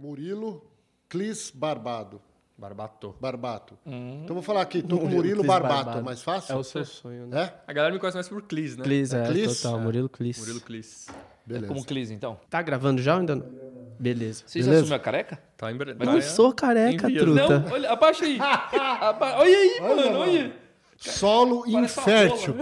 Murilo Clis Barbado. Barbato. Barbato. Então vou falar aqui, tô com Murilo Clis Barbato, Barbato. mais fácil? É o seu sonho, né? É? A galera me conhece mais por Clis, né? Clis, é, Clis? total. Murilo Clis. Murilo Clis. Beleza. Como Clis, então. Tá gravando já ou ainda não? Beleza. Você já Beleza. assumiu a careca? Tá em Bre- Não tá- sou careca, Envia. truta. Não, olha, abaixa aí. Aba- Olha aí, mano, olha. Solo Parece infértil.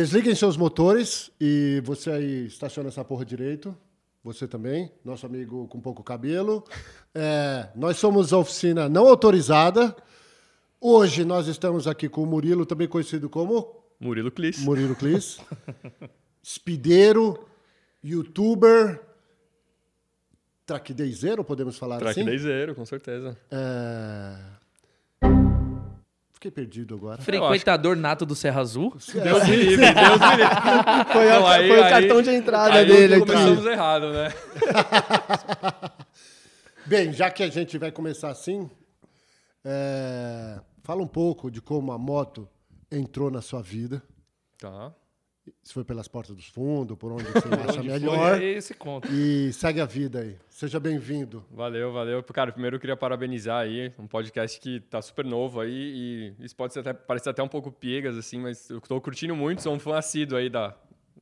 Desliguem seus motores e você aí estaciona essa porra direito. Você também, nosso amigo com pouco cabelo. É, nós somos a oficina não autorizada. Hoje nós estamos aqui com o Murilo, também conhecido como Murilo Clis. Murilo Clis. Speedeiro, youtuber, traquidezeiro, podemos falar assim? Dayzero, com certeza. É... Fiquei perdido agora. Frequentador nato do Serra Azul. Deus me livre, Deus me livre. Foi, Não, a- aí- foi o aí- cartão de entrada Aí dele aqui. começamos errado, né? Bem, já que a gente vai começar assim, é, fala um pouco de como a moto entrou na sua vida. Tá. Se foi pelas portas dos fundos, por onde você acha Onde melhor. foi esse conto. E segue a vida aí. Seja bem-vindo. Valeu, valeu. Cara, primeiro eu queria parabenizar aí, um podcast que tá super novo aí e isso pode ser até, parecer até um pouco piegas, assim, mas eu tô curtindo muito, sou um fã assíduo aí da,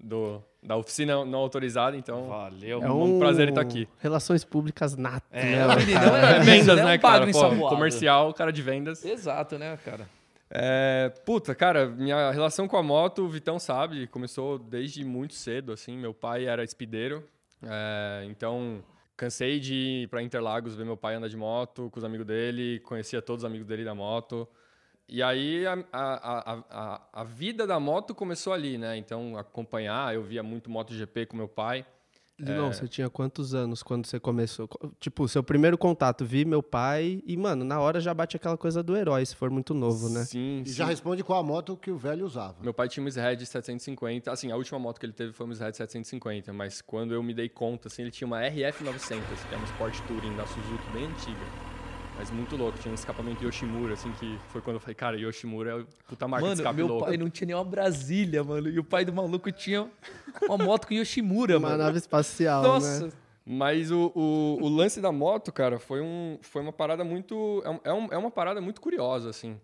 do, da oficina não autorizada, então Valeu. É um prazer estar aqui. Relações públicas nato, É, né? cara? é- É vendas, né? Um cara? Pô, comercial, cara de vendas. Exato, né, cara? É, puta, cara, minha relação com a moto, o Vitão sabe, começou desde muito cedo, assim. Meu pai era speedeiro, é, então cansei de ir pra Interlagos ver meu pai andar de moto com os amigos dele, conhecia todos os amigos dele da moto. E aí a, a, a, a vida da moto começou ali, né? Então acompanhar, eu via muito MotoGP com meu pai. Não, você tinha quantos anos quando você começou? Tipo, seu primeiro contato, vi meu pai e, mano, na hora já bate aquela coisa do herói, se for muito novo, né? Sim, E sim. já responde qual a moto que o velho usava. Meu pai tinha uma Sred 750. Assim, a última moto que ele teve foi uma Sred 750, mas quando eu me dei conta, assim, ele tinha uma RF 900, que é uma Sport Touring da Suzuki bem antiga. Mas muito louco, tinha um escapamento Yoshimura, assim, que foi quando eu falei, cara, Yoshimura é o puta marca de Mano, escape meu louco. pai não tinha nem uma Brasília, mano. E o pai do maluco tinha uma moto com Yoshimura, Uma mano. nave espacial, Nossa. né? Mas o, o, o lance da moto, cara, foi, um, foi uma parada muito. É, um- é, um- é uma parada muito curiosa, assim.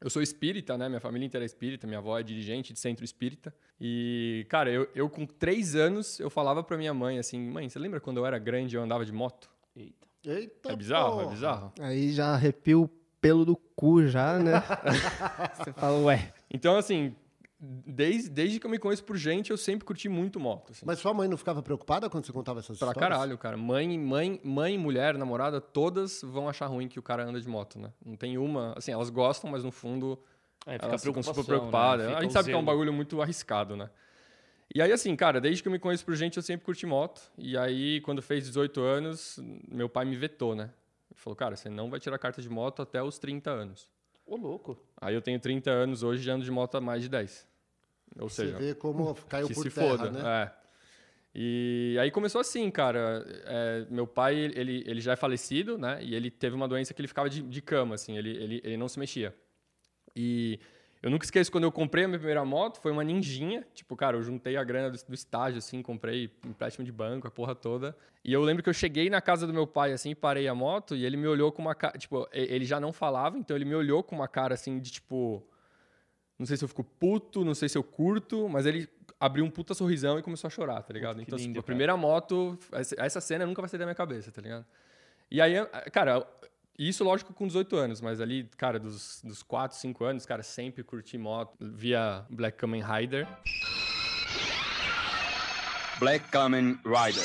Eu sou espírita, né? Minha família inteira é espírita, minha avó é dirigente de centro espírita. E, cara, eu, eu com três anos, eu falava pra minha mãe assim: mãe, você lembra quando eu era grande e eu andava de moto? Eita. Eita, É bizarro, porra. é bizarro. Aí já arrepia o pelo do cu já, né? você fala, ué. Então, assim, desde, desde que eu me conheço por gente, eu sempre curti muito moto. Assim. Mas sua mãe não ficava preocupada quando você contava essas Pra histórias? caralho, cara. Mãe, mãe, mãe, mulher, namorada, todas vão achar ruim que o cara anda de moto, né? Não tem uma. Assim, elas gostam, mas no fundo É, fica elas ficam super preocupadas. né? A gente sabe que é um zelo. bagulho muito arriscado, né? E aí, assim, cara, desde que eu me conheço por gente, eu sempre curti moto. E aí, quando fez 18 anos, meu pai me vetou, né? Ele falou, cara, você não vai tirar carta de moto até os 30 anos. Ô, louco. Aí eu tenho 30 anos hoje e ando de moto há mais de 10. Ou Você seja, vê como caiu que por se terra, foda. né? É. E aí começou assim, cara. É, meu pai, ele, ele já é falecido, né? E ele teve uma doença que ele ficava de, de cama, assim. Ele, ele, ele não se mexia. E eu nunca esqueço quando eu comprei a minha primeira moto, foi uma ninjinha. Tipo, cara, eu juntei a grana do, do estágio, assim, comprei empréstimo de banco, a porra toda. E eu lembro que eu cheguei na casa do meu pai, assim, parei a moto e ele me olhou com uma cara. Tipo, ele já não falava, então ele me olhou com uma cara, assim, de tipo. Não sei se eu fico puto, não sei se eu curto, mas ele abriu um puta sorrisão e começou a chorar, tá ligado? que então, lindo, tipo, a primeira moto, essa cena nunca vai sair da minha cabeça, tá ligado? E aí, cara, isso lógico com 18 anos, mas ali, cara, dos, dos 4, 5 anos, cara, sempre curti moto via Black Kamen Rider. Black Kamen Rider.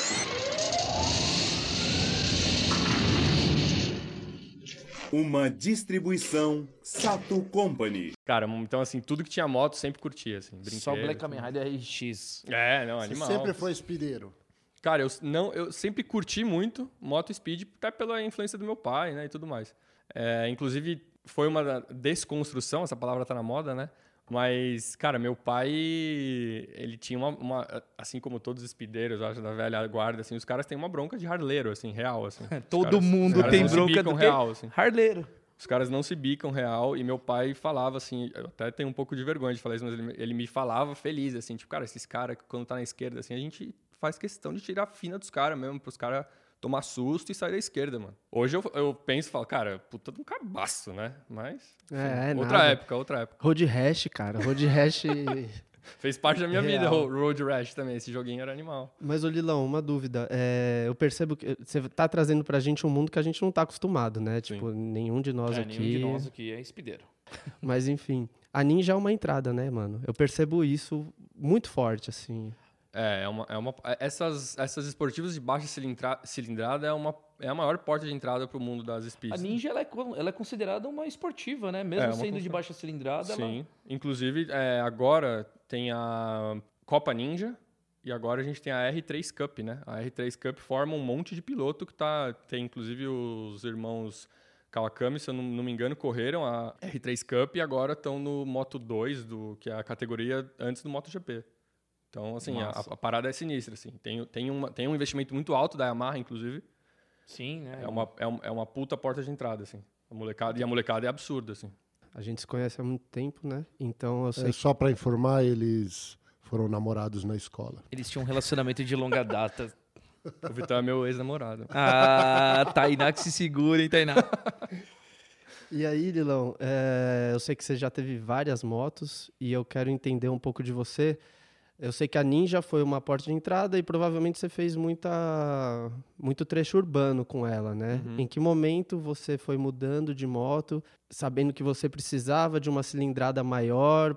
Uma distribuição Sato Company. Cara, então, assim, tudo que tinha moto, sempre curtia, assim, Só brinquedo. Black Kamen Rider RX. É, não, Você animal. sempre foi espideiro. Cara, eu, não, eu sempre curti muito moto speed, até pela influência do meu pai, né, e tudo mais. É, inclusive, foi uma desconstrução, essa palavra tá na moda, né? Mas, cara, meu pai, ele tinha uma, uma- assim como todos os speedeiros, acho, da velha guarda, assim, os caras têm uma bronca de harleiro, assim, real, assim. Todo caras- mundo tem bronca do real, assim. Harleiro. Os caras não se bicam real. E meu pai falava assim, eu até tenho um pouco de vergonha de falar isso, mas ele, ele me falava feliz, assim, tipo, cara, esses caras, quando tá na esquerda, assim, a gente faz questão de tirar a fina dos caras mesmo, pros caras tomar susto e sair da esquerda, mano. Hoje eu, eu penso e falo, cara, puta de um cabaço, né? Mas. É, é outra nada. época, outra época. Road Rash, cara. Road Rash. Fez parte da minha vida Real. o Road Rash também. Esse joguinho era animal. Mas, ô Lilão, uma dúvida. É, eu percebo que você tá trazendo pra gente um mundo que a gente não tá acostumado, né? Tipo, nenhum de nós É, aqui. nenhum de nós aqui é espideiro. Mas, enfim. A Ninja é uma entrada, né, mano? Eu percebo isso muito forte, assim. É, é uma, é uma, essas, essas esportivas de baixa cilindra, cilindrada é, uma, é a maior porta de entrada pro mundo das A speeds. Ninja ela é, ela é considerada uma esportiva, né? Mesmo É, sendo de baixa cilindrada, ela Sim. Inclusive, é, agora tem a Copa Ninja e agora a gente tem a R3 Cup, né? A R3 Cup forma um monte de piloto que tá. Tem inclusive os irmãos Kawakami, se eu não, não me engano, correram a R3 Cup e agora estão no Moto 2, do, que é a categoria antes do MotoGP. Então, assim, a, a parada é sinistra, assim. Tem, tem, uma, tem um investimento muito alto da Yamaha, inclusive. Sim, né? É uma, é, um- é uma puta porta de entrada, assim. A molecada, e a molecada é absurda, assim. A gente se conhece há muito tempo, né? Então eu sei É, só pra informar, eles foram namorados na escola. Eles tinham um relacionamento de longa data. O Vitão é meu ex-namorado. Ah, Tainá que se segura, hein, Tainá? E aí, Lilão, é, eu sei que você já teve várias motos e eu quero entender um pouco de você. Eu sei que a Ninja foi uma porta de entrada e provavelmente você fez muita, muito trecho urbano com ela, né? Em que momento você foi mudando de moto, sabendo que você precisava de uma cilindrada maior?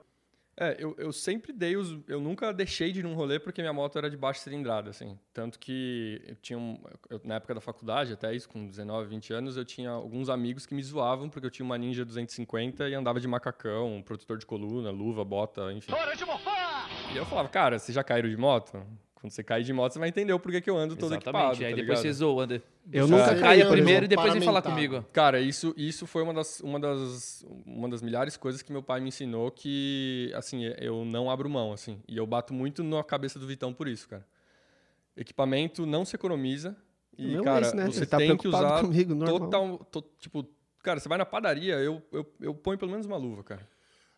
É, eu, eu sempre dei os. Eu nunca deixei de ir num rolê porque minha moto era de baixa cilindrada, assim. Tanto que eu tinha um, eu- na época da faculdade, até isso, com 19, 20 anos, eu tinha alguns amigos que me zoavam porque eu tinha uma Ninja 250 e andava de macacão, um protetor de coluna, luva, bota, enfim. E eu falava, cara, vocês já caíram de moto? Quando você cair de moto, você vai entender o porquê que eu ando todo equipado. Exatamente. Aí tá depois ligado? você zoa, André. Eu nunca por primeiro e depois vem falar comigo. Cara, isso, isso foi uma das, uma, das, uma das milhares coisas que meu pai me ensinou que, assim, eu não abro mão, assim. E eu bato muito na cabeça do Vitão por isso, cara. Equipamento não se economiza. E, Meu cara, né? você tá tem que usar comigo, normal. total... to- tipo, cara, você vai na padaria, eu, eu, eu ponho pelo menos uma luva, cara.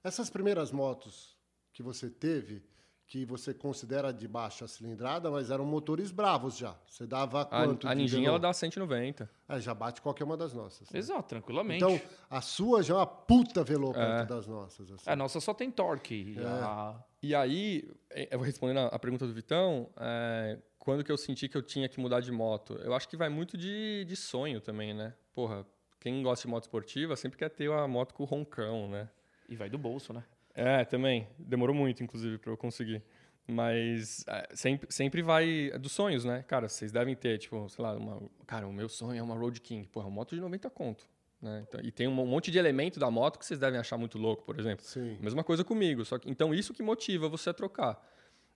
Essas primeiras motos que você teve, que você considera de baixa cilindrada, mas eram motores bravos já. Você dava A, quanto? a de Ninjinha, ela dá 190. É, já bate qualquer uma das nossas. né? Exato, tranquilamente. Então, a sua já é uma puta velô É. das nossas. assim. a nossa só tem torque. É. A- E aí, eh, eu vou respondendo a a pergunta do Vitão, é, quando que eu senti que eu tinha que mudar de moto? Eu acho que vai muito de, de sonho também, né? Porra, quem gosta de moto esportiva sempre quer ter a moto com roncão, né? E vai do bolso, né? É, também. Demorou muito, inclusive, para eu conseguir. Mas é, sempre, sempre vai dos sonhos, né? Cara, vocês devem ter, tipo, sei lá, uma, cara, o meu sonho é uma Road King. Porra, uma moto de 90 conto. Né? Então, e tem um monte de elemento da moto que vocês devem achar muito louco, por exemplo. Sim. Mesma coisa comigo. Só que, então, isso que motiva você a trocar.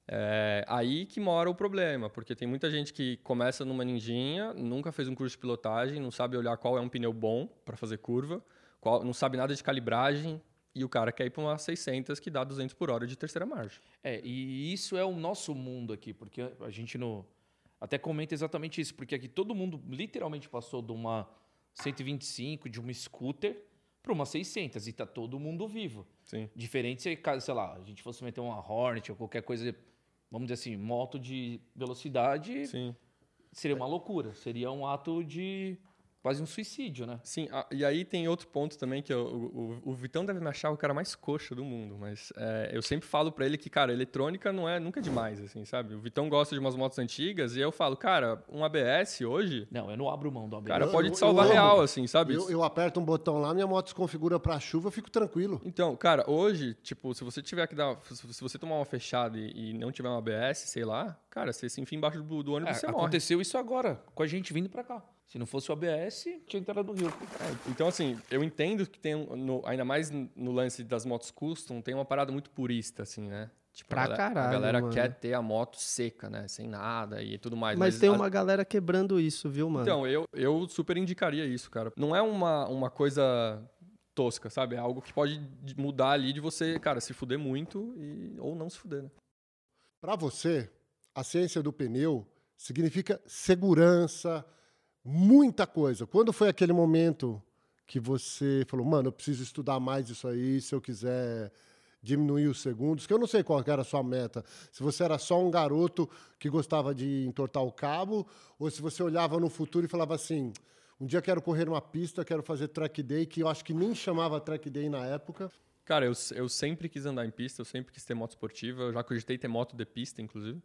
É aí que mora o problema, porque tem muita gente que começa numa ninjinha, nunca fez um curso de pilotagem, não sabe olhar qual é um pneu bom para fazer curva, qual, não sabe nada de calibragem, e o cara quer ir para uma 600 que dá 200 por hora de terceira margem. É, e isso é o nosso mundo aqui, porque a gente no até comenta exatamente isso, porque aqui todo mundo literalmente passou de uma 125, de uma scooter para uma 600 e tá todo mundo vivo. Sim. Diferente se, sei lá, a gente fosse meter uma Hornet ou qualquer coisa, vamos dizer assim, moto de velocidade, Sim. seria uma loucura, seria um ato de quase um suicídio, né? Sim, a- e aí tem outro ponto também que eu- o, o, o Vitão deve me achar o cara mais coxa do mundo, mas é, eu sempre falo pra ele que, cara, eletrônica não é nunca demais, assim, sabe? O Vitão gosta de umas motos antigas e eu falo, cara, um ABS hoje, Não, eu não abro mão do ABS. cara, Eu- pode eu- te salvar eu amo. real, assim, sabe? Eu, eu aperto um botão lá, minha moto se configura pra chuva, eu fico tranquilo. Então, cara, hoje, tipo, se você tiver que dar. Se você tomar uma fechada e, e não tiver um ABS, sei lá, cara, você se enfia embaixo do, do É, ônibus e você morre. aconteceu isso agora, com a gente vindo pra cá. Se não fosse o ABS, tinha entrado no Rio. Então, assim, eu entendo que tem, um- no- ainda mais no lance das motos custom, tem uma parada muito purista, assim, né? Tipo, Pra a galera, caralho, a galera mano. quer ter a moto seca, né? Sem nada e tudo mais. Mas tem a- uma galera quebrando isso, viu, mano? Então, eu, eu super indicaria isso, cara. Não é uma, uma coisa tosca, sabe? É algo que pode de- mudar ali de você, cara, se fuder muito e, ou não se fuder, né? Para você, a ciência do pneu significa segurança, muita coisa. Quando foi aquele momento que você falou, mano, eu preciso estudar mais isso aí se eu quiser diminuir os segundos? Que eu não sei qual era a sua meta. Se você era só um garoto que gostava de entortar o cabo, ou se você olhava no futuro e falava assim. Um dia quero correr numa pista, quero fazer track day, que eu acho que nem chamava track day na época. Cara, eu, eu sempre quis andar em pista, eu sempre quis ter moto esportiva, eu já cogitei ter moto de pista, inclusive.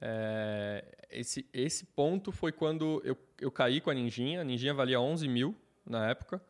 É, esse, esse ponto foi quando eu, eu caí com a Ninjinha, a Ninjinha valia 11 mil na época,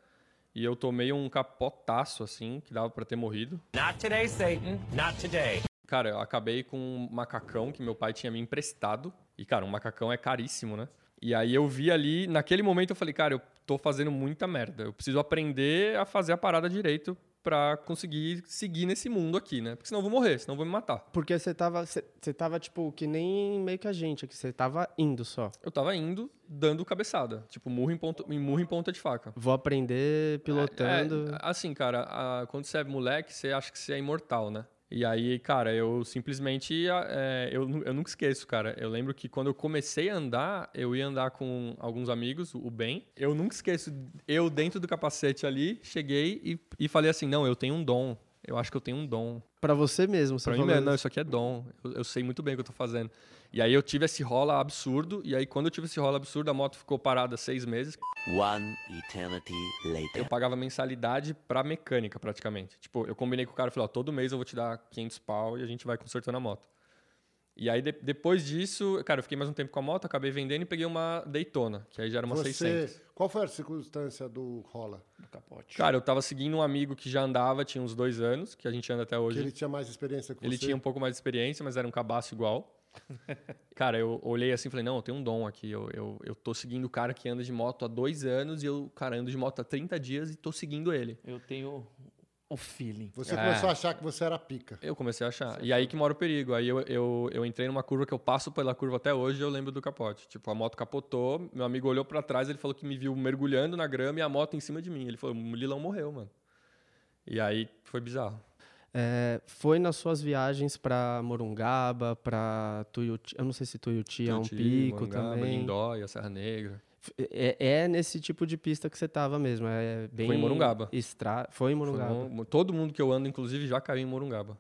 e eu tomei um capotaço, assim, que dava pra ter morrido. Not today, Satan. Not today. Cara, eu acabei com um macacão que meu pai tinha me emprestado, e cara, um macacão é caríssimo, né? E aí eu vi ali, naquele momento eu falei, cara, eu tô fazendo muita merda, eu preciso aprender a fazer a parada direito pra conseguir seguir nesse mundo aqui, né? Porque senão eu vou morrer, senão eu vou me matar. Porque você tava, você você tava, tipo, que nem meio que a gente aqui. Você tava indo só. Eu tava indo, dando cabeçada. Tipo, murro em ponta, murro em ponta de faca. Vou aprender pilotando. É, assim, cara, a- quando você é moleque, você acha que você é imortal, né? E aí, cara, eu simplesmente. é, eu, eu nunca esqueço, cara. Eu lembro que quando eu comecei a andar, eu ia andar com alguns amigos, o Ben. Eu nunca esqueço, eu dentro do capacete ali, cheguei e, e falei assim: não, eu tenho um dom. Eu acho que eu tenho um dom. Pra você mesmo, você Pra mim mesmo, não, isso. isso aqui é dom. Eu, eu sei muito bem o que eu tô fazendo. E aí eu tive esse rola absurdo. E aí, quando eu tive esse rola absurdo, a moto ficou parada seis meses. One eternity later. Eu pagava mensalidade pra mecânica, praticamente. Tipo, eu combinei com o cara, falei, ó, todo mês eu vou te dar 500 pau e a gente vai consertando a moto. E aí, de- depois disso, cara, eu fiquei mais um tempo com a moto, acabei vendendo e peguei uma Daytona, que aí já era uma Você, 600. qual foi a circunstância do rola? Do capote. Cara, eu tava seguindo um amigo que já andava, tinha uns dois anos, que a gente anda até Que hoje. ele tinha mais experiência que Ele você? tinha um pouco mais de experiência, mas era um cabaço igual. cara, eu olhei assim e falei, não, eu tenho um dom aqui. Eu, eu, eu tô seguindo o cara que anda de moto há dois anos e eu, cara, ando de moto há 30 dias e tô seguindo ele. Eu tenho o feeling. Você É. começou a achar que você era pica. Eu comecei a achar. E aí que mora o perigo. Aí eu, eu, eu entrei numa curva que eu passo pela curva até hoje e eu lembro do capote. Tipo, a moto capotou, meu amigo olhou pra trás, ele falou que me viu mergulhando na grama e a moto em cima de mim. Ele falou, o Lilão morreu, mano. E aí foi bizarro. É, foi nas suas viagens pra Morungaba, pra Tuiuti. Eu não sei se Tuiuti é um Tuiuti, pico Morungaba, também. Lindóia, Serra Negra. É, é nesse tipo de pista que você tava mesmo. É bem Foi em Morungaba. Estra... Foi em Foi Morungaba. um- todo mundo que eu ando, inclusive, já caiu em Morungaba.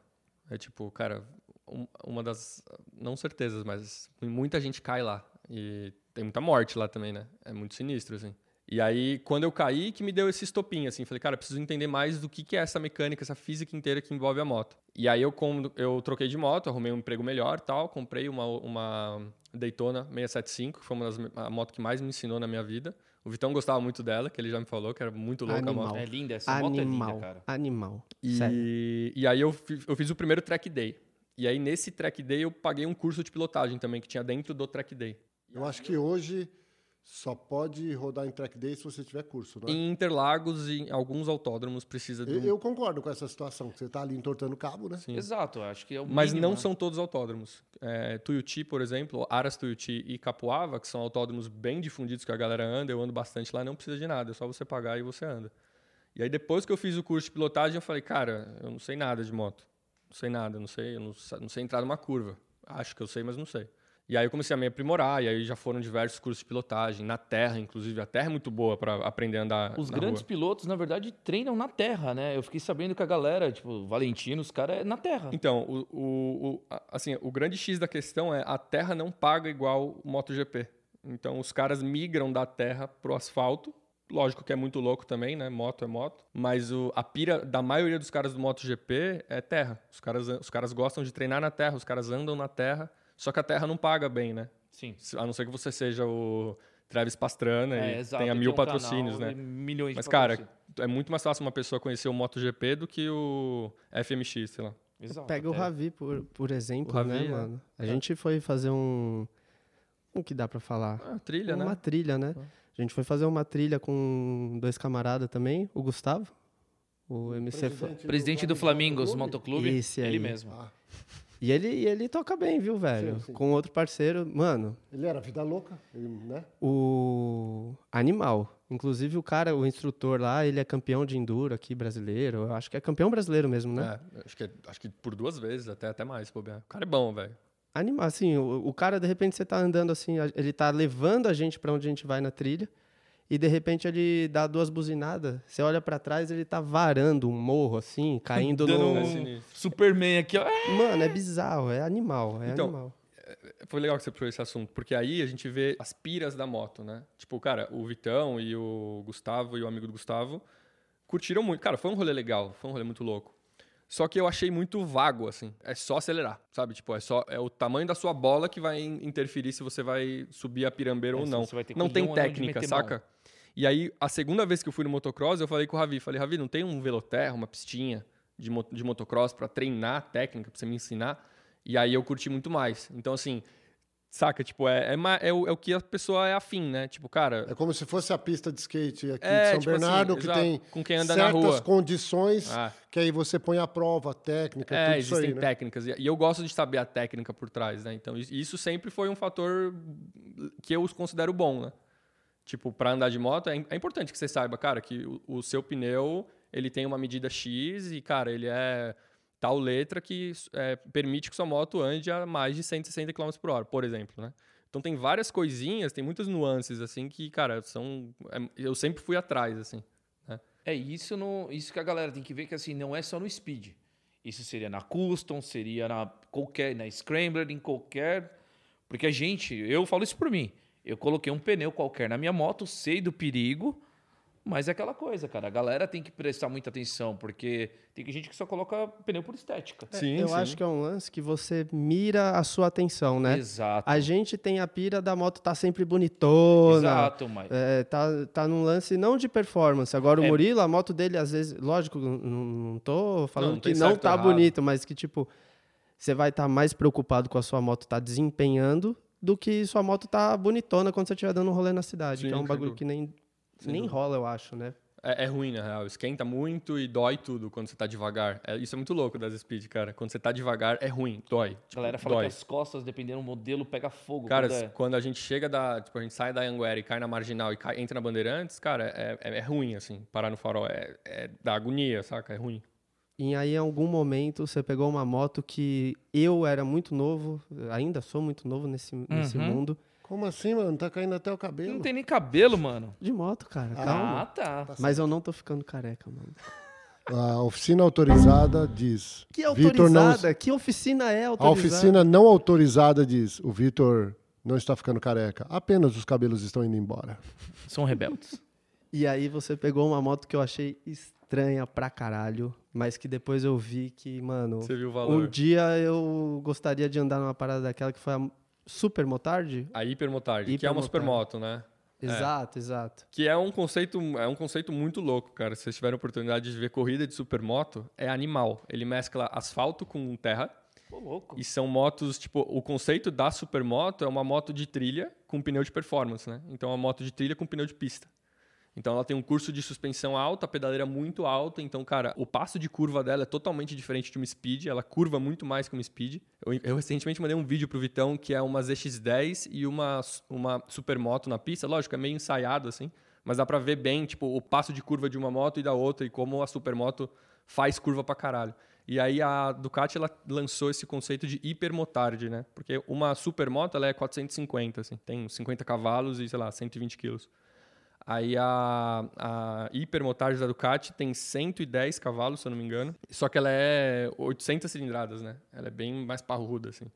É tipo, cara, um- uma das. Não certezas, mas muita gente cai lá. E tem muita morte lá também, né? É muito sinistro, assim. E aí, quando eu caí, que me deu esse estopim, assim. Falei, cara, preciso entender mais do que, que é essa mecânica, essa física inteira que envolve a moto. E aí, eu, como eu troquei de moto, arrumei um emprego melhor tal. Comprei uma, uma Daytona 675, que foi uma das, a moto que mais me ensinou na minha vida. O Vitão gostava muito dela, que ele já me falou, que era muito louca a Animal. moto. É linda, essa moto é Animal. linda, cara. Animal. Sério. E, e aí eu, eu fiz o primeiro track day. E aí nesse track day eu paguei um curso de pilotagem também, que tinha dentro do track day. Eu acho que hoje só pode rodar em track day se você tiver curso, né? Em Interlagos e em alguns autódromos precisa de Eu, um... eu concordo com essa situação, que você tá ali entortando o cabo, né? Sim. Exato, acho que é o Mas mínimo, não né? são todos autódromos. É, Tuiuti, por exemplo, Aras Tuiuti e Capuava, que são autódromos bem difundidos que a galera anda, eu ando bastante lá, não precisa de nada, é só você pagar e você anda. E aí depois que eu fiz o curso de pilotagem, eu falei, cara, eu não sei nada de moto. Não sei nada, não sei, eu não, não sei entrar numa curva. Acho que eu sei, mas não sei. E aí eu comecei a me aprimorar, e aí já foram diversos cursos de pilotagem, na terra, inclusive. A terra é muito boa para aprender a andar Os grandes rua. pilotos, na verdade, treinam na terra, né? Eu fiquei sabendo que a galera, tipo, Valentino, os caras é na terra. Então, o, o, o- assim, o grande X da questão é a terra não paga igual o MotoGP. Então, os caras migram da terra pro asfalto. Lógico que é muito louco também, né? Moto é moto. Mas o, a pira da maioria dos caras do MotoGP é terra. Os caras, os caras gostam de treinar na terra, os caras andam na terra. Só que a terra não paga bem, né? Sim. A não ser que você seja o Travis Pastrana É, e exato, tenha mil um canal patrocínios, né? Milhões de Mas, cara, é muito mais fácil uma pessoa conhecer o MotoGP do que o FMX, sei lá. Exato, Pega o é. Ravi, por, por exemplo, O Ravi, né, é. mano? A gente foi fazer um... Como que dá pra falar? Ah, trilha, uma né? trilha, né? A gente foi fazer uma trilha com dois camaradas também, o Gustavo, o MC... Fa- Presidente do Flamingos Motoclube, Esse aí. ele mesmo. Ah, E ele, e ele toca bem, viu, velho? Sim, sim. Com outro parceiro, mano, ele era vida louca, ele, né? o Animal. Inclusive, o cara, o instrutor lá, ele é campeão de enduro aqui brasileiro. Eu acho que é campeão brasileiro mesmo, né? É, acho, que, é- acho que por duas vezes, até, até mais, bobear. O cara é bom, velho. Anima, assim, o, o cara, de repente, você tá andando assim, ele tá levando a gente pra onde a gente vai na trilha, e de repente ele dá duas buzinadas, você olha pra trás, ele tá varando um morro, assim, caindo Dando no... É um sinistro. Superman aqui, ó. É, Mano, é bizarro, é animal, é Então, animal. Foi legal que você puxou esse assunto, porque aí a gente vê as piras da moto, né? Tipo, cara, o Vitão e o Gustavo e o amigo do Gustavo curtiram muito. Cara, foi um rolê legal, foi um rolê muito louco. Só que eu achei muito vago, assim. É só acelerar, sabe? Tipo, é só é o tamanho da sua bola que vai in- interferir se você vai subir a pirambeira É, ou não. você vai ter Não tem técnica, saca? E aí, a segunda vez que eu fui no motocross, eu falei com o Ravi, falei, Ravi, não tem um veloterra, uma pistinha de, mo- de motocross pra treinar a técnica, pra você me ensinar? E aí eu curti muito mais. Então, assim, saca? Tipo, é, é, é o, é o que a pessoa é afim, né? Tipo, cara, É como se fosse a pista de skate aqui É, de São tipo assim, Bernardo, que exato, tem com quem anda na certas rua. condições Ah. que aí você põe a prova, a técnica, É, tudo existem aí, né? técnicas. E eu gosto de saber a técnica por trás, né? Então, is- isso sempre foi um fator que eu os considero bom, né? Tipo, para andar de moto, é, é importante que você saiba, cara, que o, o seu pneu, ele tem uma medida X e, cara, ele é tal letra que é, permite que sua moto ande a mais de 160 km por hora, por exemplo, né? Então, tem várias coisinhas, tem muitas nuances, assim, que, cara, são... é- eu sempre fui atrás, assim. É isso, no, isso que a galera tem que ver que assim, não é só no speed. Isso seria na custom, seria na qualquer, na scrambler, em qualquer. Porque a gente, eu falo isso por mim. Eu coloquei um pneu qualquer na minha moto, sei do perigo, mas é aquela coisa, cara. A galera tem que prestar muita atenção, porque tem gente que só coloca pneu por estética. Sim, eu sim. acho que é um lance que você mira a sua atenção, né? Exato. A gente tem a pira da moto tá sempre bonitona. Exato, mas. É, tá, tá num lance não de performance. Agora, o É. Murilo, a moto dele, às vezes, lógico, não, não tô falando não que tem não tá errado. bonito, mas que, tipo, você vai estar mais preocupado com a sua moto tá desempenhando do que sua moto tá bonitona quando você estiver dando um rolê na cidade. Sim, que é um bagulho que nem, nem rola, eu acho, né? É, é ruim, na real. Esquenta muito e dói tudo quando você tá devagar. É, isso é muito louco das speed, cara. Quando você tá devagar, é ruim, dói. A Tipo, galera fala dói. que as costas, dependendo do modelo, pega fogo. Cara, quando é- quando a gente chega da. Tipo, a gente sai da Anguera e cai na marginal e cai- entra na Bandeirantes, cara, é, é, é ruim, assim. Parar no farol é, é da agonia, saca? É ruim. E aí, em algum momento, você pegou uma moto que eu era muito novo, ainda sou muito novo nesse, nesse Uhum. mundo. Como assim, mano? Tá caindo até o cabelo. Não tem nem cabelo, mano. De moto, cara, calma. Ah, tá. Mas eu não tô ficando careca, mano. A oficina autorizada diz. Que Vitor não- autorizada? Que oficina é A autorizada? oficina não autorizada diz. O Vitor não está ficando careca. Apenas os cabelos estão indo embora. São rebeldes. E aí você pegou uma moto que eu achei estranha pra caralho, mas que depois eu vi que, mano, Você viu o um valor. dia eu gostaria de andar numa parada daquela que foi a Super Motard? A hipermotard, que é uma supermoto, né? Exato, exato. Que é um conceito, é um conceito muito louco, cara. Se vocês tiverem a oportunidade de ver corrida de supermoto, é animal. Ele mescla asfalto com terra. Pô, louco. E são motos, tipo, o conceito da supermoto é uma moto de trilha com pneu de performance, né? Então é uma moto de trilha com pneu de pista. Então ela tem um curso de suspensão alta, pedaleira muito alta. Então, cara, o passo de curva dela é totalmente diferente de uma speed. Ela curva muito mais que uma speed. Eu, eu recentemente mandei um vídeo pro Vitão que é uma ZX10 e uma, uma supermoto na pista. Lógico, é meio ensaiado assim, mas dá pra ver bem, tipo, o passo de curva de uma moto e da outra e como a supermoto faz curva pra caralho. E aí a Ducati ela lançou esse conceito de hipermotard, né? Porque uma supermoto ela é 450, assim, tem 50 cavalos e sei lá 120 quilos. Aí a, a hipermotard da Ducati tem 110 cavalos, se eu não me engano. Só que ela é 800 cilindradas, né? Ela é bem mais parruda, assim.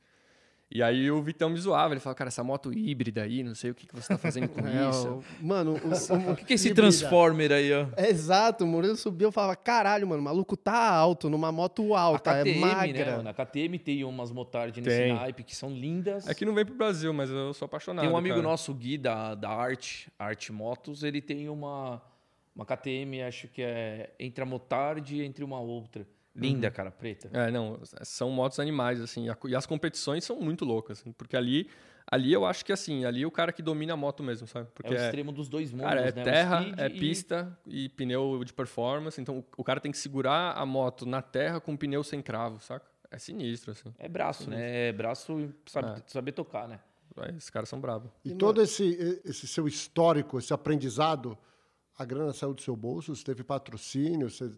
E aí o Vitão me zoava, ele falava, cara, essa moto híbrida aí, não sei o que, que você tá fazendo com É, isso. o- mano, o, o- O que, que é esse híbrida. Transformer aí, ó? É exato, o Murilo subiu e falava: caralho, mano, o maluco tá alto, numa moto alta, é KTM, né, magra. mano? A KTM tem umas motards nesse Tem. naipe que são lindas. É que não vem pro Brasil, mas eu sou apaixonado. Tem um amigo cara. nosso, Gui, da, da Art, Art Motos, ele tem uma, uma KTM, acho que é entre a Motard e entre uma outra. Linda, cara, preta. É, não, são motos animais, assim, e e as competições são muito loucas, assim, porque ali, ali eu acho que, assim, ali é o cara que domina a moto mesmo, sabe? É Porque o extremo dos dois mundos, cara, é né? Terra, é e- pista e pneu de performance, então o, cara tem que segurar a moto na terra com pneu sem cravo, saca? É sinistro, assim. É braço, né? É braço e sabe, É. saber tocar, né? É, Esses caras são bravos. E todo esse, esse seu histórico, esse aprendizado, a grana saiu do seu bolso? Você teve patrocínio? Você...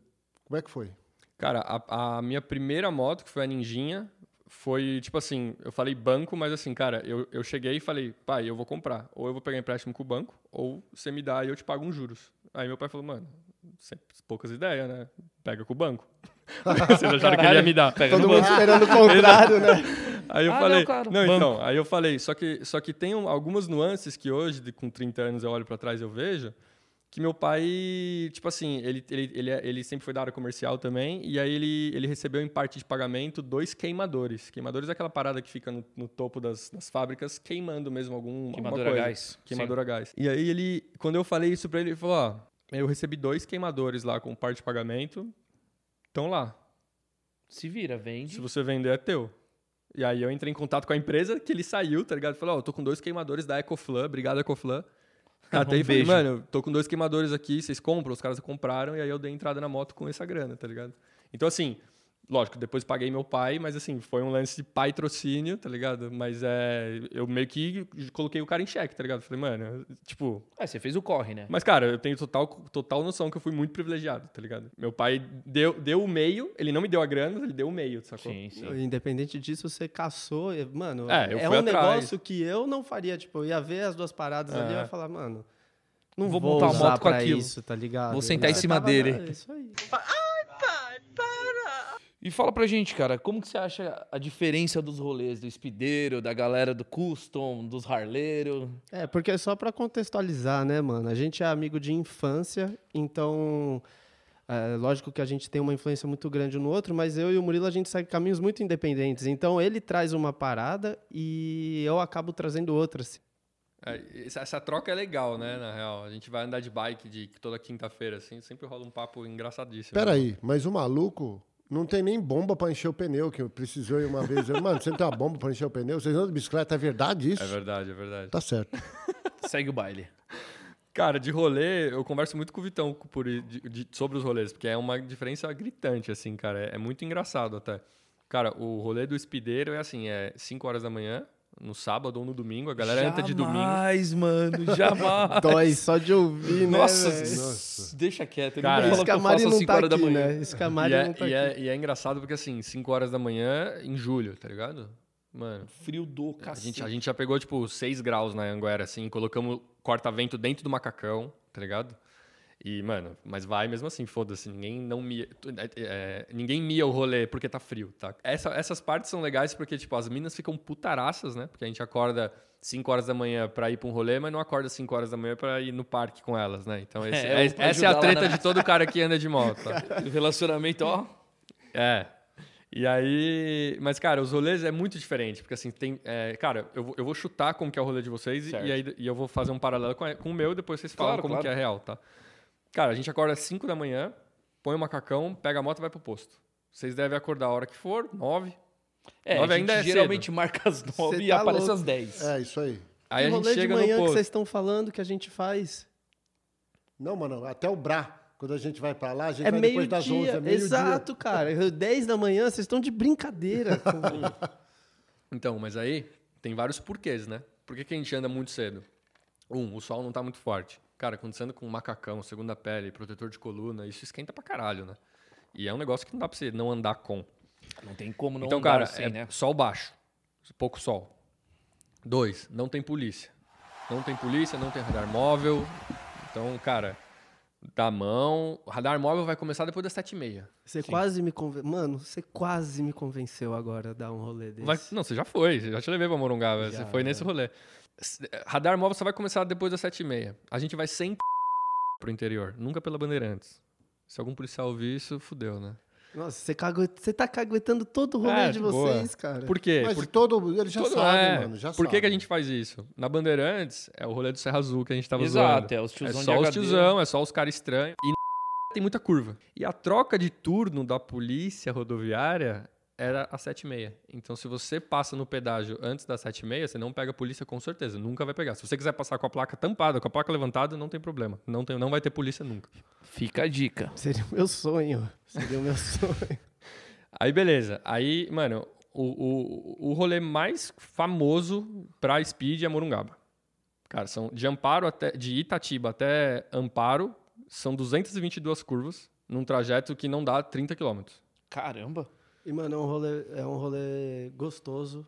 Como é que foi? Cara, a, a minha primeira moto, que foi a Ninjinha, foi tipo assim, eu falei banco, mas assim, cara, eu, eu cheguei e falei, pai, eu vou comprar. Ou eu vou pegar empréstimo com o banco, ou você me dá e eu te pago uns juros. Aí meu pai falou, mano, poucas ideias, né? Pega com o banco. Vocês acharam que ele ia me dar. Pega Todo mundo esperando o contrário, né? Aí eu Ah, falei, não, claro, não, então, aí eu falei, só que, só que tem um- algumas nuances que hoje, com 30 anos, eu olho pra trás e eu vejo, que meu pai, tipo assim, ele, ele, ele, ele sempre foi da área comercial também, e aí ele, ele recebeu em parte de pagamento dois queimadores. Queimadores é aquela parada que fica no, no topo das, das fábricas queimando mesmo algum alguma Queimador a coisa. gás. Queimador a gás. E aí ele, quando eu falei isso pra ele, ele falou, ó, eu recebi dois queimadores lá com parte de pagamento, estão lá. Se vira, vende. Se você vender, é teu. E aí eu entrei em contato com a empresa que ele saiu, tá ligado? Falei, ó, eu tô com dois queimadores da Ecoflan, obrigado Ecoflan. Até aí falei, beijo. mano, tô com dois queimadores aqui, vocês compram? Os caras compraram, e aí eu dei entrada na moto com essa grana, tá ligado? Então, assim, lógico, depois paguei meu pai, mas assim, foi um lance de pai-trocínio, tá ligado? Mas é. Eu meio que coloquei o cara em xeque, tá ligado? Falei, mano, tipo, É, você fez o corre, né? mas, cara, eu tenho total, total noção que eu fui muito privilegiado, tá ligado? Meu pai deu, deu o meio, ele não me deu a grana, mas ele deu o meio, sacou? Sim, sim. Independente disso, você caçou. Mano, É, eu é fui um atrás. negócio que eu não faria. Tipo, eu ia ver as duas paradas ali e É. ia falar, mano. Não Vou vou, montar uma moto com aquilo. isso, tá ligado? Vou sentar em cima tava dele. na- Isso aí. E fala pra gente, cara, como que você acha a diferença dos rolês do speedeiro, da galera do custom, dos harleiros? É, porque só pra contextualizar, né, mano? A gente é amigo de infância, então. É, lógico que a gente tem uma influência muito grande no outro, mas eu e o Murilo a gente segue caminhos muito independentes. Então ele traz uma parada e eu acabo trazendo outra. assim. É, essa, essa troca é legal, né, na real. A gente vai andar de bike de toda quinta-feira, assim, sempre rola um papo engraçadíssimo. Pera aí, mas o maluco não tem nem bomba pra encher o pneu, que eu precisou ir uma vez. Eu, Mano, você não tem uma bomba pra encher o pneu? Vocês andam de bicicleta, é verdade isso? É verdade, é verdade. Tá certo. Segue o baile. Cara, de rolê, eu converso muito com o Vitão por, de- de- sobre os rolês, porque é uma diferença gritante, assim, cara. É, é muito engraçado até. Cara, o rolê do speedeiro é assim, é 5 horas da manhã, no sábado ou no domingo, a galera entra de domingo. Jamais, mano, jamais. Dói só de ouvir, né? Nossa, velho? deixa quieto. Ele Cara, a eu Mari faço às não 5 tá aqui, né? A E Mari é, não tá e, aqui. é, e é engraçado porque, assim, 5 horas da manhã, em julho, tá ligado? Mano, Frio do a cacete. gente, a gente já pegou, tipo, 6 graus na Anguera, assim, colocamos corta-vento dentro do macacão, tá ligado? E, mano, mas vai mesmo assim, foda-se, ninguém não mia. é, é, ninguém mia o rolê porque tá frio, tá? Essa- essas partes são legais porque, tipo, as minas ficam putaraças, né? Porque a gente acorda 5 horas da manhã pra ir pra um rolê, mas não acorda 5 horas da manhã pra ir no parque com elas, né? Então, esse- É, é- essa é a treta na- de todo cara que anda de moto, tá? Relacionamento, ó. É. E aí. Mas, cara, os rolês é muito diferente. Porque, assim, tem. é, cara, eu, vou- eu vou chutar como que é o rolê de vocês e, e aí e eu vou fazer um paralelo com, a- com o meu, depois vocês falam Claro, como claro. que é real, tá? Cara, a gente acorda às 5 da manhã, põe o macacão, pega a moto e vai pro posto. Vocês devem acordar a hora que for, 9. É, Nove a gente ainda é geralmente marca às 9 Cê e tá aparece louco. às 10. É, isso aí. Aí Que a gente rolê de chega manhã no que posto. vocês estão falando que a gente faz. Não, mano, até o Bra. Quando a gente vai pra lá, a gente É vai meio depois das 11, dia. é meio Exato, cara. 10 da manhã, vocês estão de brincadeira. Então, mas aí tem vários porquês, né? Por que, que a gente anda muito cedo? Um, o sol não tá muito forte. Cara, quando você anda com macacão, segunda pele, protetor de coluna, isso esquenta pra caralho, né? E é um negócio que não dá pra você não andar com. Não tem como não então, andar cara, assim, é né? sol baixo, pouco sol. Dois, não tem polícia. Não tem polícia, não tem radar móvel. Então, cara, dá mão. O radar móvel vai começar depois das sete e meia. Você quase me convenceu. Mano, você quase me convenceu agora a dar um rolê desse. Vai- não, você já foi, já te levei pra você Já, foi já. nesse rolê. S- Radar móvel só vai começar depois das sete e meia. A gente vai sem pro interior, nunca pela Bandeirantes. Se algum policial ouvir isso, fudeu, né? Nossa, você, cagu... você tá caguetando todo o rolê É, de boa. vocês, cara. Por quê? Mas Por- todo, ele já todo- sabe, é. mano, já Por que, sabe. que a gente faz isso? Na Bandeirantes, é o rolê do Serra Azul que a gente tava Exato, zoando. é os tiozão É de só os HD. tiozão, é só os caras estranhos. E tem muita curva. E a troca de turno da polícia rodoviária era às 7h30. Então, se você passa no pedágio antes das 7h30, você não pega a polícia com certeza. Nunca vai pegar. Se você quiser passar com a placa tampada, com a placa levantada, não tem problema. Não, tem, não vai ter polícia nunca. Fica a dica. Seria o meu sonho. Seria o meu sonho. Aí, beleza. Aí, mano, o, o, o rolê mais famoso pra Speed é Morungaba. Cara, são de Amparo até. De Itatiba até Amparo, são 222 curvas num trajeto que não dá 30 km. Caramba. E, mano, é um rolê, é um rolê gostoso,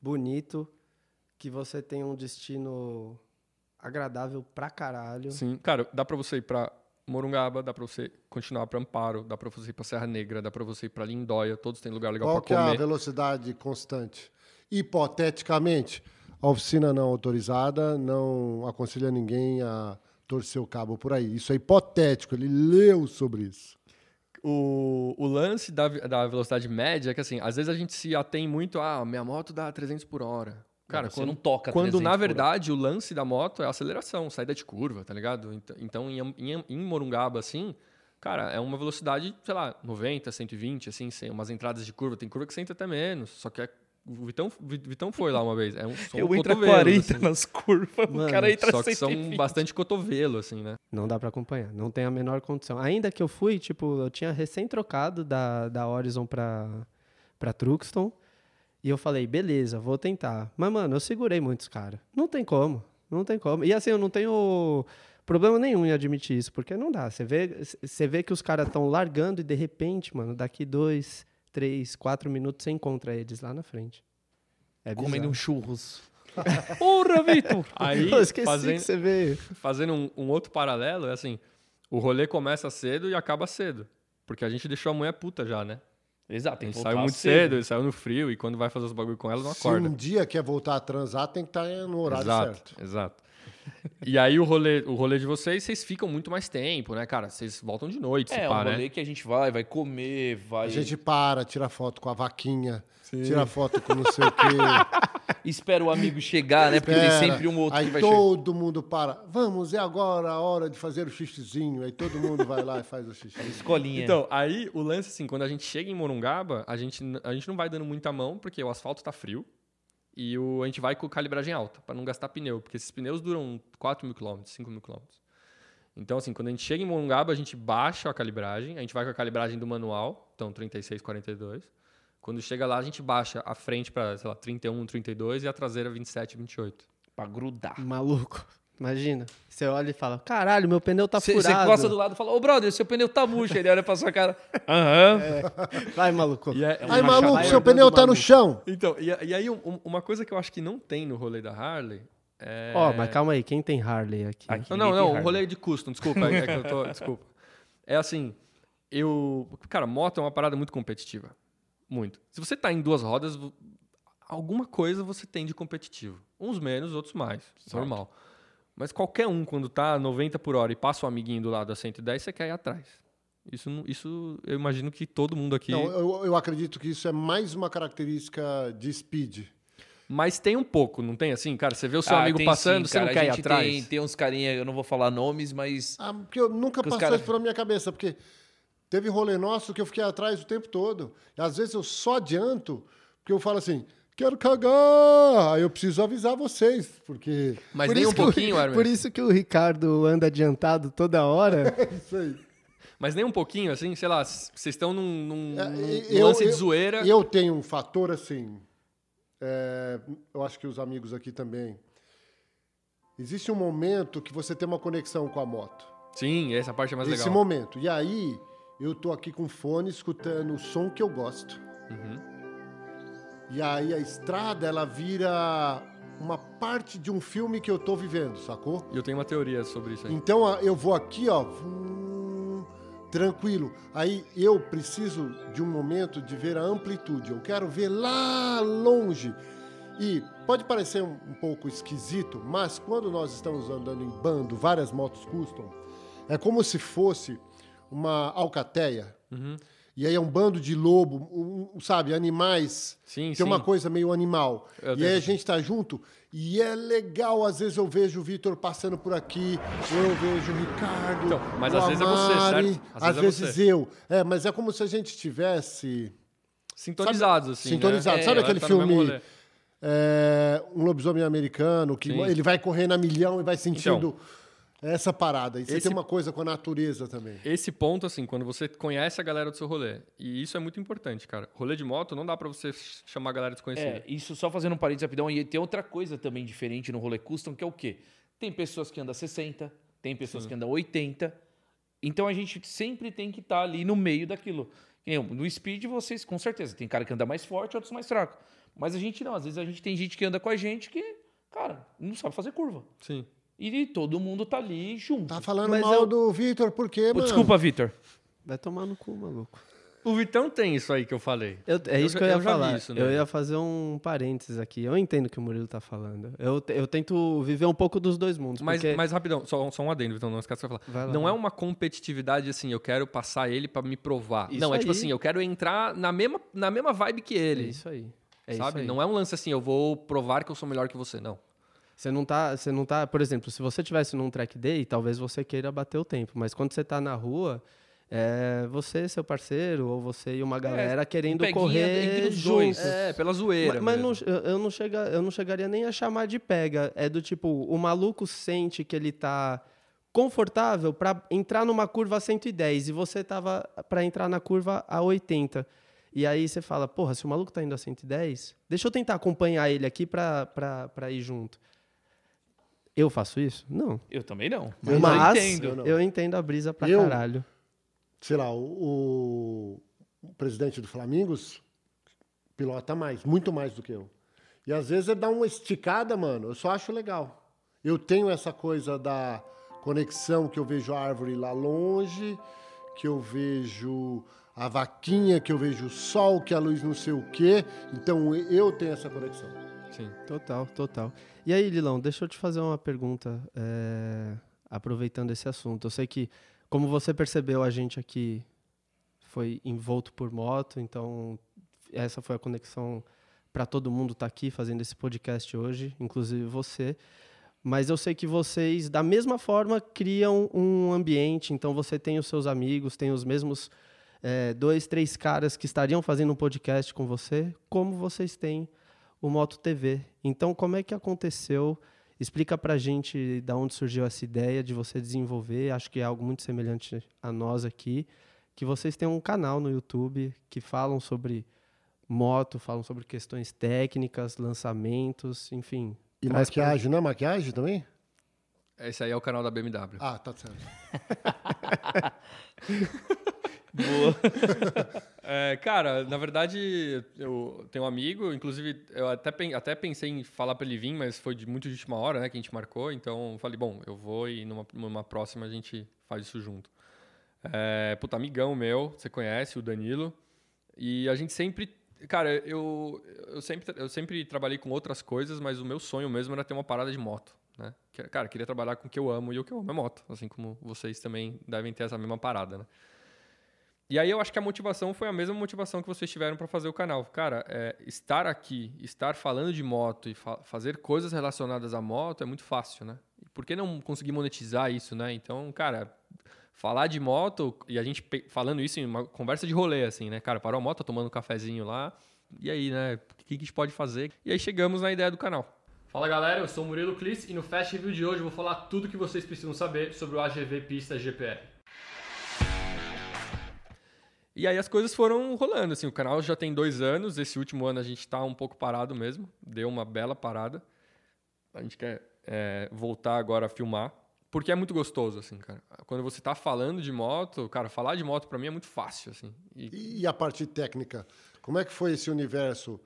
bonito, que você tem um destino agradável pra caralho. Sim, cara, dá pra você ir pra Morungaba, dá pra você continuar pra Amparo, dá pra você ir pra Serra Negra, dá pra você ir pra Lindóia, todos têm lugar legal Qual pra que é a comer. velocidade constante? Hipoteticamente, a oficina não autorizada não aconselha ninguém a torcer o cabo por aí. Isso é hipotético, ele leu sobre isso. O, o lance da, da velocidade média é que, assim, às vezes a gente se atém muito, ah, minha moto dá 300 por hora. Cara, você quando, não toca quando 300 na verdade o lance da moto é a aceleração, saída de curva, tá ligado? Ent- Então, em, em, em Morungaba, assim, cara, é uma velocidade, sei lá, 90, 120, assim, sem umas entradas de curva. Tem curva que senta até menos, só que é, o Vitão, Vi- Vitão foi lá uma vez. É um Eu entro a cotovelo, 40 assim. nas curvas, Mano, o cara entra Só que são 120. bastante cotovelo, assim, né? Não dá pra acompanhar, não tem a menor condição. Ainda que eu fui, tipo, eu tinha recém trocado da, da Horizon pra, pra Truxton. E eu falei, beleza, vou tentar. Mas, mano, eu segurei muitos caras. Não tem como, não tem como. E assim, eu não tenho problema nenhum em admitir isso, porque não dá. Você vê, você vê que os caras estão largando e de repente, mano, daqui dois, três, quatro minutos você encontra eles lá na frente. É Comendo um churros. Porra, Vitor! Aí, Eu esqueci fazendo, que você vê. fazendo um, um outro paralelo, é assim, o rolê começa cedo e acaba cedo. Porque a gente deixou a mulher puta já, né? Exato, tem voltar saiu muito cedo, ele saiu no frio, e quando vai fazer os bagulho com ela, não Se acorda. um dia quer voltar a transar, tem que estar no horário exato, certo. exato. E aí o rolê, o rolê de vocês, vocês ficam muito mais tempo, né, cara? Vocês voltam de noite, se É, pá, um né? rolê que a gente vai, vai comer, vai... A gente para, tira foto com a vaquinha, tira foto com não sei o quê. Espera o amigo chegar, né? Porque espera. tem sempre um outro Aí que vai chegar. todo mundo para. Vamos, é agora a hora de fazer o xixizinho. Aí todo mundo vai lá e faz o xixi. Escolinha. Então, aí o lance, assim, quando a gente chega em Morungaba, a gente, a gente não vai dando muita mão, porque o asfalto tá frio. E o, a gente vai com calibragem alta, para não gastar pneu, porque esses pneus duram 4 mil quilômetros, 5 mil quilômetros. Então, assim, quando a gente chega em Morungaba, a gente baixa a calibragem, a gente vai com a calibragem do manual, então 36, 42. Quando chega lá, a gente baixa a frente para, sei lá, 31, 32 e a traseira 27, 28. Pra grudar. Maluco. Imagina. Você olha e fala, caralho, meu pneu tá Você furado. gosta do lado e fala, ô brother, seu pneu tá murcho. Ele olha pra sua cara. Aham. Vai, maluco. E é Aí, maluco, seu pneu tá no maluco. chão. Então, e, e aí um- uma coisa que eu acho que não tem no rolê da Harley é... Ó, mas calma aí, quem tem Harley aqui? Aqui. Não, não, o rolê de custom, desculpa, é que eu tô, desculpa. É assim, eu... Cara, moto é uma parada muito competitiva. Muito. Se você tá em duas rodas, alguma coisa você tem de competitivo. Uns menos, outros mais. Normal. Mas qualquer um, quando tá 90 por hora e passa o amiguinho do lado a 110, você quer ir atrás. Isso, isso eu imagino que todo mundo aqui... Não, eu, eu acredito que isso é mais uma característica de speed. Mas tem um pouco, não tem assim? Cara, você vê o seu Ah, amigo passando, sim, você não quer ir atrás? Tem, tem uns carinha, eu não vou falar nomes, mas... Ah, porque eu nunca passou cara- isso pela minha cabeça, porque teve rolê nosso que eu fiquei atrás o tempo todo. E às vezes eu só adianto, porque eu falo assim, quero cagar, aí eu preciso avisar vocês, porque... Mas Por nem um pouquinho, Hermes. Por isso que o Ricardo anda adiantado toda hora. Isso aí. Mas nem um pouquinho, assim, sei lá, vocês estão num, num- É, num eu- lance de eu- zoeira. Eu tenho um fator assim, é, eu acho que os amigos aqui também. Existe um momento que você tem uma conexão com a moto. Sim, essa parte é mais Esse legal. momento. E aí, eu tô aqui com fone, escutando o som que eu gosto. Uhum. E aí a estrada, ela vira uma parte de um filme que eu tô vivendo, sacou? E eu tenho uma teoria sobre isso aí. Então eu vou aqui, ó, vum, tranquilo. Aí eu preciso de um momento de ver a amplitude. Eu quero ver lá longe. E pode parecer um, um pouco esquisito, mas quando nós estamos andando em bando, várias motos custom, é como se fosse uma alcateia. Uhum. E aí é um bando de lobo, um- sabe, animais. Sim, Tem sim. uma coisa meio animal. Eu e tenho- aí a gente tá junto e é legal. Às vezes eu vejo o Vitor passando por aqui, eu vejo o Ricardo. Então, mas o às vezes é você, Amari, certo? Às Às, vezes é vezes eu. É, mas é como se a gente estivesse Sintonizados, assim. sintonizado. Né? Sabe É, aquele tá filme é, Um Lobisomem Americano, que Sim. ele vai correndo a milhão e vai sentindo Então, essa parada. E você esse- tem uma coisa com a natureza também. Esse ponto, assim, quando você conhece a galera do seu rolê. E isso é muito importante, cara. Rolê de moto não dá pra você chamar a galera desconhecida. É, isso só fazendo um parênteses rapidão. E tem outra coisa também diferente no rolê custom, que é o quê? Tem pessoas que andam 60, tem pessoas que andam 80. Então a gente sempre tem que estar ali no meio daquilo. No speed, vocês, com certeza, tem cara que anda mais forte, outros mais fraco. Mas a gente não. Às vezes a gente tem gente que anda com a gente que, cara, não sabe fazer curva. Sim. E todo mundo tá ali junto. Tá falando Mas mal eu- do Vitor, por quê, mano? Desculpa, Vitor. Vai tomar no cu, maluco. O Vitão tem isso aí que eu falei. Eu- é Eu isso já- que eu ia eu falar. isso eu nele. ia fazer um parênteses aqui. Eu entendo o que o Murilo tá falando. Eu, eu tento viver um pouco dos dois mundos. Mas, porque... mas rapidão, só, só um adendo, Vitão, não esquece eu Vai falar. lá. Não é uma competitividade assim, eu quero passar ele pra me provar. Isso não, é tipo assim, eu quero entrar na mesma, na mesma vibe que É ele. isso aí. É sabe? isso aí. Não é um lance assim, eu vou provar que eu sou melhor que você, não. Você não tá, você não tá, por exemplo, se você tivesse num track day, talvez você queira bater o tempo, mas quando você tá na rua, é você, seu parceiro, ou você e uma galera querendo peguinha correr entre os dois. É, pela zoeira. Mas, mas não, eu, não chega, eu não chegaria nem a chamar de pega. É do tipo, o maluco sente que ele tá confortável para entrar numa curva a 110 e você tava para entrar na curva a 80. E aí você fala, porra, se o maluco tá indo a 110, deixa eu tentar acompanhar ele aqui pra ir junto. Eu faço isso? Não. Eu também não. Mas, Mas, eu entendo. eu entendo a brisa pra Eu- caralho. Sei lá, o, o presidente do Flamingos pilota mais, muito mais do que eu. E às vezes ele dá uma esticada, mano, eu só acho legal. Eu tenho essa coisa da conexão que eu vejo a árvore lá longe, que eu vejo a vaquinha, que eu vejo o sol, que a luz não sei o quê. Então eu tenho essa conexão. Sim. Total, total. E aí, Lilão, deixa eu te fazer uma pergunta, é, aproveitando esse assunto. Eu sei que, como você percebeu, a gente aqui foi envolto por moto, então essa foi a conexão para todo mundo estar aqui fazendo esse podcast hoje, inclusive você. Mas eu sei que vocês, da mesma forma, criam um ambiente. Então você tem os seus amigos, tem os mesmos é, dois, três caras que estariam fazendo um podcast com você, como vocês têm o Moto TV. Então, como é que aconteceu? Explica pra gente da onde surgiu essa ideia de você desenvolver. Acho que é algo muito semelhante a nós aqui, que vocês têm um canal no YouTube que falam sobre moto, falam sobre questões técnicas, lançamentos, enfim. E pra- maquiagem, não é maquiagem também? Esse aí é o canal da BMW. Ah, tá certo. É, cara, na verdade, eu tenho um amigo, inclusive, eu até, até pensei em falar pra ele vir, mas foi de muito de última hora, né, que a gente marcou, então falei, bom, eu vou e numa, numa próxima a gente faz isso junto. É, puta, amigão meu, você conhece, o Danilo, e a gente sempre, cara, eu, eu, sempre, eu sempre trabalhei com outras coisas, mas o meu sonho mesmo era ter uma parada de moto, né, cara, queria trabalhar com o que eu amo, e o que eu amo é moto, assim como vocês também devem ter essa mesma parada, né. E aí eu acho que a motivação foi a mesma motivação que vocês tiveram para fazer o canal. Cara, é, estar aqui, estar falando de moto e fa- fazer coisas relacionadas à moto é muito fácil, né? Por que não conseguir monetizar isso, né? Então, cara, falar de moto e a gente falando isso em uma conversa de rolê, assim, né? Cara, parou a moto, tá tomando um cafezinho lá. E aí, né? O que a gente pode fazer? E aí chegamos na ideia do canal. Fala galera, eu sou Murilo Kliss e no Fast Review de hoje eu vou falar tudo que vocês precisam saber sobre o AGV Pista GPR. E aí as coisas foram rolando, assim, o canal já tem dois anos, esse último ano a gente tá um pouco parado mesmo, deu uma bela parada. A gente quer é, voltar agora a filmar, porque é muito gostoso, assim, cara. Quando você tá falando de moto, cara, falar de moto pra mim é muito fácil, assim. E, E a parte técnica? Como é que foi esse universo?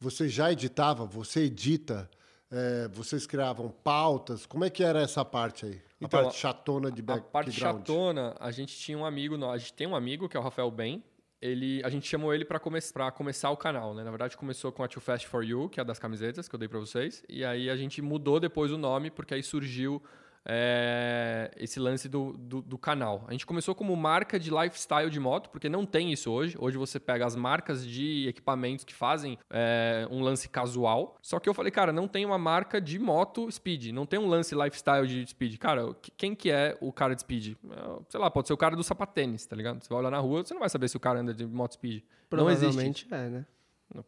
Você já editava? Você edita? É, vocês criavam pautas? Como é que era essa parte aí? A Então, parte chatona de a background. parte chatona, a gente tinha um amigo, a gente tem um amigo que é o Rafael Ben, ele, a gente chamou ele para come pra começar o canal, né? Na verdade, começou com a Too Fast For You, que é a das camisetas que eu dei para vocês. E aí a gente mudou depois o nome, porque aí surgiu é, esse lance do, do, do canal. A gente começou como marca de lifestyle de moto, porque não tem isso hoje. Hoje você pega as marcas de equipamentos que fazem é, um lance casual. Só que eu falei, cara, não tem uma marca de moto speed. Não tem um lance lifestyle de speed. Cara, que- quem que é o cara de speed? É, Sei lá, pode ser o cara do sapatênis, tá ligado? Você vai olhar na rua, você não vai saber se o cara anda de moto speed. Não existe. Provavelmente é, né?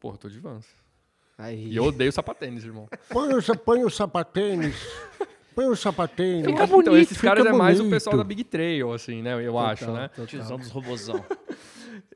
Porra, eu tô de vans. Aí, E eu odeio sapatênis, irmão. Põe o, põe o sapatênis. põe o sapatênis. Fica então, esses fica caras é mais o bonito. pessoal da Big Trail, assim, né? Eu acho, né? Tiozão dos robozão.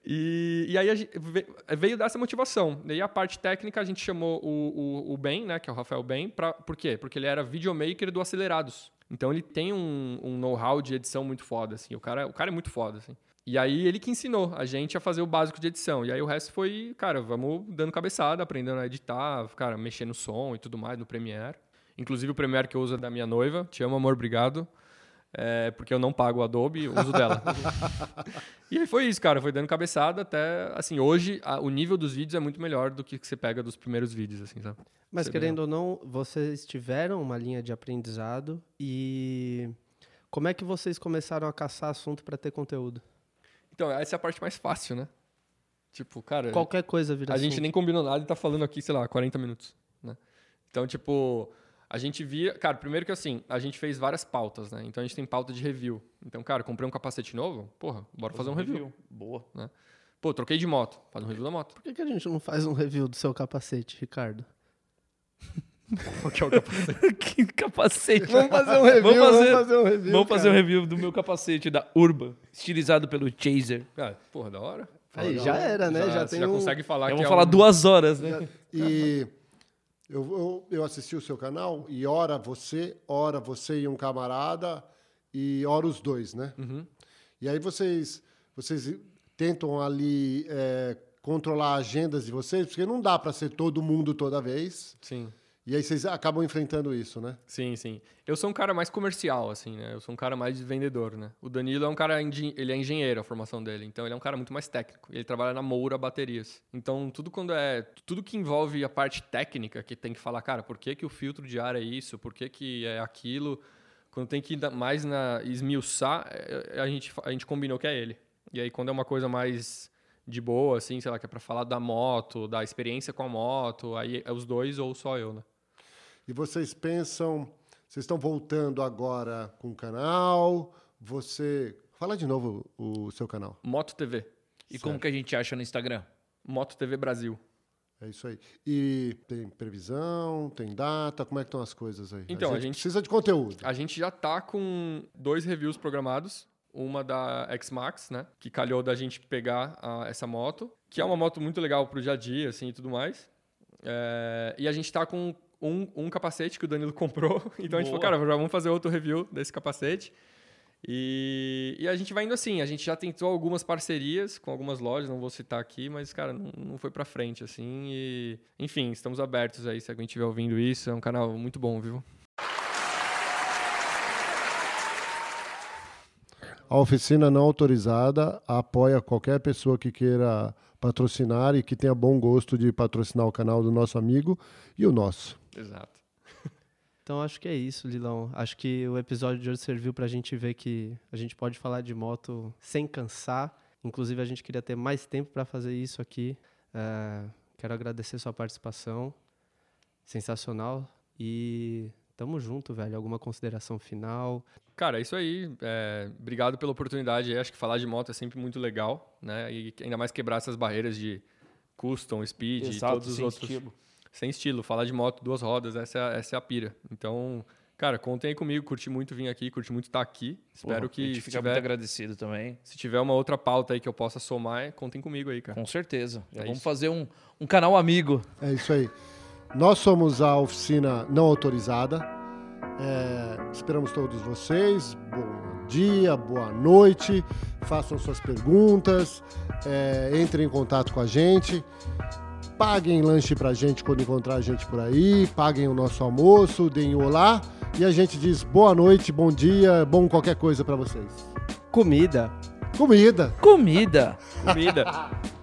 E, e aí a gente ve- veio dessa motivação. E aí a parte técnica a gente chamou o, o, o Ben, né, que é o Rafael Ben, pra, por quê? Porque ele era videomaker do Acelerados. Então ele tem um, um know-how de edição muito foda, assim. O cara, o cara é muito foda, assim. E aí ele que ensinou a gente a fazer o básico de edição. E aí o resto foi, cara, vamos dando cabeçada, aprendendo a editar, cara, mexer no som e tudo mais no Premiere. Inclusive o Premiere que eu uso é da minha noiva. Te amo, amor, obrigado. É, porque eu não pago o Adobe, eu uso dela. e aí foi isso, cara. Foi dando cabeçada até. Assim, hoje a- o nível dos vídeos é muito melhor do que que você pega dos primeiros vídeos, assim, sabe? Mas Você querendo ou não, vocês tiveram uma linha de aprendizado e como é que vocês começaram a caçar assunto para ter conteúdo? Então, essa é a parte mais fácil, né? Tipo, cara. Qualquer coisa vira A gente assunto. nem combinou nada e tá falando aqui, sei lá, 40 minutos, né? Então, tipo, a gente via... Cara, primeiro que assim, a gente fez várias pautas, né? Então, a gente tem pauta de review. Então, cara, comprei um capacete novo, porra, bora fazer um review. Boa. Pô, troquei de moto, faz um review da moto. Por que, que a gente não faz um review do seu capacete, Ricardo? Qual que é o capacete? que capacete. Vamos fazer um review, Vamos fazer, vamos fazer um review. vamos fazer um cara. review do meu capacete da Urban, estilizado pelo Chaser. Ah, porra, da hora. Aí, já era, né? Já, tem já um... consegue falar que Vamos é falar um... duas horas, né? E eu, eu, eu assisti o seu canal e ora você, ora você e um camarada, e ora os dois, né? Uhum. E aí vocês, vocês tentam ali é, controlar agendas de vocês, porque não dá para ser todo mundo toda vez. Sim. E aí vocês acabam enfrentando isso, né? Sim, sim. Eu sou um cara mais comercial, assim, né? Eu sou um cara mais de vendedor, né? O Danilo é um cara, ele é engenheiro, a formação dele. Então, ele é um cara muito mais técnico. Ele trabalha na Moura Baterias. Então, tudo quando é... Tudo que envolve a parte técnica, que tem que falar, cara, por que, que o filtro de ar é isso? Por que, que é aquilo? Quando tem que ir mais na... esmiuçar, é- é- a gente, a gente combinou que é ele. E aí, quando é uma coisa mais de boa, assim, sei lá, que é pra falar da moto, da experiência com a moto, aí é os dois ou só eu, né? E vocês pensam, vocês estão voltando agora com o canal, você... Fala de novo o seu canal. Moto TV. E como que a gente acha no Instagram? Moto TV Brasil. É isso aí. E tem previsão, tem data, como é que estão as coisas aí? Então, a gente- precisa de conteúdo. A gente já tá com dois reviews programados. Uma da X-Max, né? Que calhou da gente pegar a- essa moto. Que é uma moto muito legal pro dia a dia, assim, e tudo mais. É, e a gente tá com um, um capacete que o Danilo comprou. Então a gente falou, Boa. cara, vamos fazer outro review desse capacete. E, e a gente vai indo assim. A gente já tentou algumas parcerias com algumas lojas, não vou citar aqui, mas, cara, não, não foi pra frente, assim. E, enfim, estamos abertos aí. Se alguém estiver ouvindo isso, é um canal muito bom, viu? A oficina não autorizada apoia qualquer pessoa que queira patrocinar e que tenha bom gosto de patrocinar o canal do nosso amigo e o nosso. Exato. Então acho que é isso, Lilão. Acho que o episódio de hoje serviu pra gente ver que a gente pode falar de moto sem cansar. Inclusive, a gente queria ter mais tempo para fazer isso aqui. É, quero agradecer sua participação. Sensacional. E tamo junto, velho. Alguma consideração final? Cara, é isso aí. É, obrigado pela oportunidade. aí. Acho que falar de moto é sempre muito legal, né? E ainda mais quebrar essas barreiras de custom, speed e todos os sem outros. estilo. Sem estilo. Falar de moto, duas rodas, essa é, a- essa é a pira. Então, cara, contem aí comigo. Curti muito vir aqui, curti muito estar aqui. Espero Porra, que a gente fica tiver, muito agradecido também. se tiver uma outra pauta aí que eu possa somar, contem comigo aí, cara. Com certeza. É vamos isso. fazer um, um canal amigo. É isso aí. Nós somos a oficina não autorizada. É, esperamos todos vocês. Bom dia, boa noite. Façam suas perguntas. é, entrem em contato com a gente. Paguem lanche pra gente quando encontrar a gente por aí. Paguem o nosso almoço, deem olá. E a gente diz boa noite, bom dia, bom qualquer coisa pra vocês. Comida. Comida. Comida. Comida!